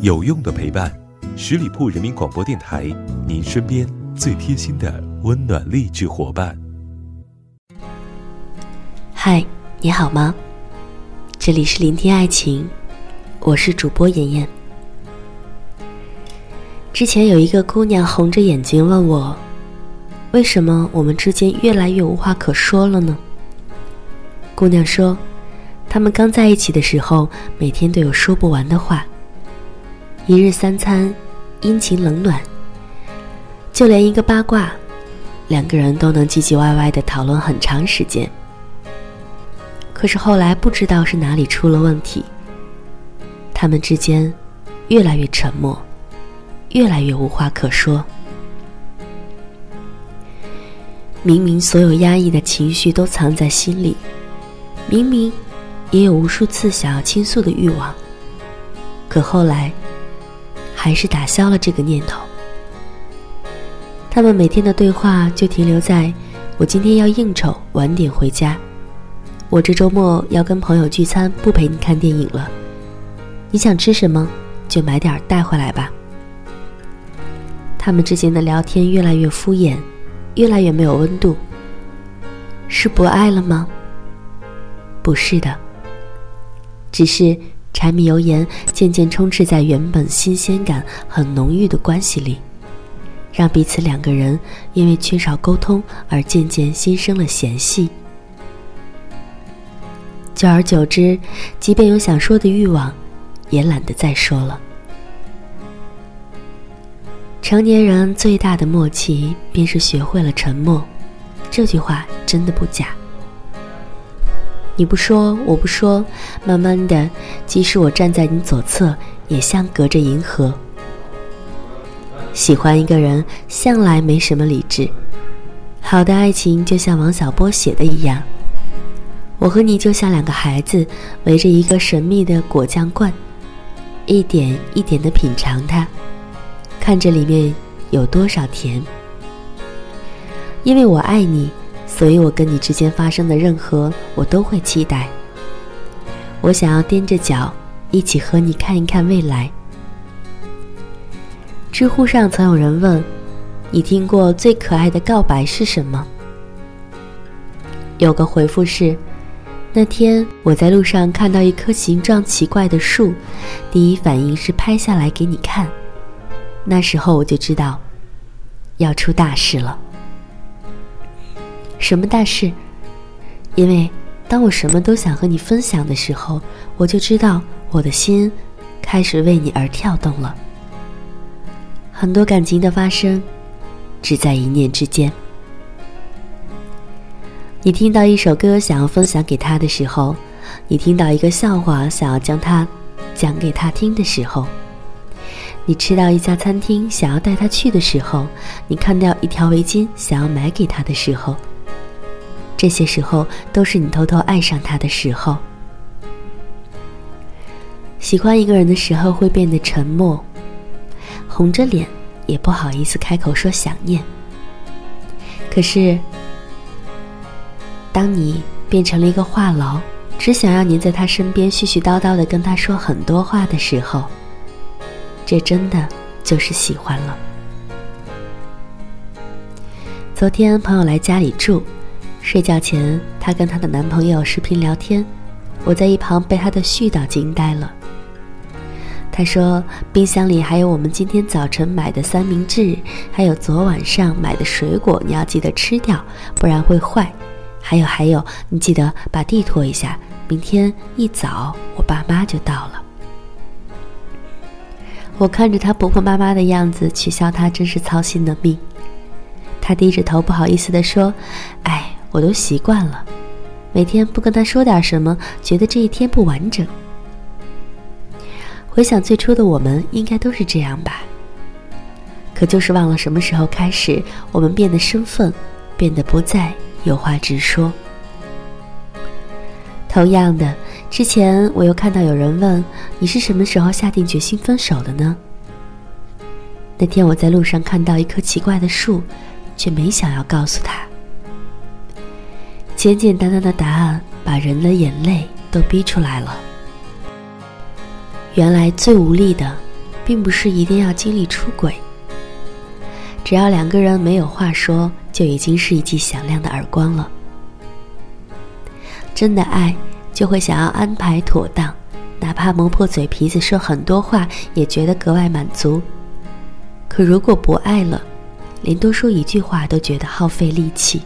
有用的陪伴，十里铺人民广播电台，您身边最贴心的温暖励志伙伴。嗨，你好吗？这里是聆听爱情，我是主播妍妍。之前有一个姑娘红着眼睛问我，为什么我们之间越来越无话可说了呢？姑娘说，他们刚在一起的时候，每天都有说不完的话。一日三餐，阴晴冷暖，就连一个八卦，两个人都能唧唧歪歪的讨论很长时间。可是后来不知道是哪里出了问题，他们之间越来越沉默，越来越无话可说。明明所有压抑的情绪都藏在心里，明明也有无数次想要倾诉的欲望，可后来。还是打消了这个念头。他们每天的对话就停留在：我今天要应酬，晚点回家；我这周末要跟朋友聚餐，不陪你看电影了。你想吃什么，就买点带回来吧。他们之间的聊天越来越敷衍，越来越没有温度。是不爱了吗？不是的，只是。柴米油盐渐渐充斥在原本新鲜感很浓郁的关系里，让彼此两个人因为缺少沟通而渐渐心生了嫌隙。久而久之，即便有想说的欲望，也懒得再说了。成年人最大的默契，便是学会了沉默。这句话真的不假。你不说，我不说，慢慢的，即使我站在你左侧，也像隔着银河。喜欢一个人，向来没什么理智。好的爱情就像王小波写的一样，我和你就像两个孩子，围着一个神秘的果酱罐，一点一点的品尝它，看着里面有多少甜。因为我爱你。所以，我跟你之间发生的任何，我都会期待。我想要踮着脚，一起和你看一看未来。知乎上曾有人问：“你听过最可爱的告白是什么？”有个回复是：“那天我在路上看到一棵形状奇怪的树，第一反应是拍下来给你看。那时候我就知道，要出大事了。”什么大事？因为当我什么都想和你分享的时候，我就知道我的心开始为你而跳动了。很多感情的发生，只在一念之间。你听到一首歌想要分享给他的时候，你听到一个笑话想要将它讲给他听的时候，你吃到一家餐厅想要带他去的时候，你看到一条围巾想要买给他的时候。这些时候都是你偷偷爱上他的时候。喜欢一个人的时候会变得沉默，红着脸也不好意思开口说想念。可是，当你变成了一个话痨，只想要黏在他身边絮絮叨叨的跟他说很多话的时候，这真的就是喜欢了。昨天朋友来家里住。睡觉前，她跟她的男朋友视频聊天，我在一旁被她的絮叨惊呆了。她说：“冰箱里还有我们今天早晨买的三明治，还有昨晚上买的水果，你要记得吃掉，不然会坏。还有还有，你记得把地拖一下，明天一早我爸妈就到了。”我看着她婆婆妈妈的样子，取笑她真是操心的命。她低着头，不好意思地说：“哎。”我都习惯了，每天不跟他说点什么，觉得这一天不完整。回想最初的我们，应该都是这样吧。可就是忘了什么时候开始，我们变得生分，变得不再有话直说。同样的，之前我又看到有人问你是什么时候下定决心分手的呢？那天我在路上看到一棵奇怪的树，却没想要告诉他。简简单单的答案，把人的眼泪都逼出来了。原来最无力的并不是一定要经历出轨。只要两个人没有话说，就已经是一记响亮的耳光了。真的爱就会想要安排妥当，哪怕磨破嘴皮子说很多话，也觉得格外满足。可如果不爱了，连多说一句话都觉得耗费力气。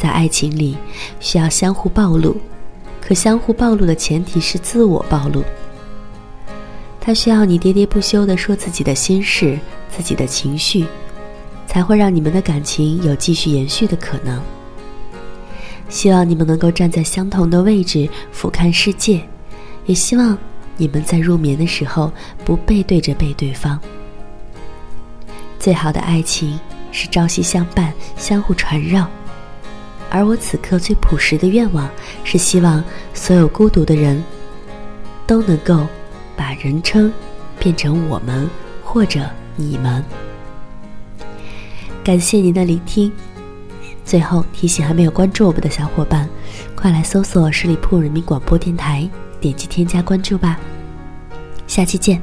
在爱情里，需要相互暴露，可相互暴露的前提是自我暴露。他需要你喋喋不休地说自己的心事。自己的情绪，才会让你们的感情有继续延续的可能。希望你们能够站在相同的位置俯瞰世界，也希望你们在入眠的时候不背对着背对方。最好的爱情是朝夕相伴，相互缠绕。而我此刻最朴实的愿望是，希望所有孤独的人都能够把人称变成我们，或者。你们，感谢您的聆听。最后提醒还没有关注我们的小伙伴，快来搜索十里铺人民广播电台，点击添加关注吧。下期见，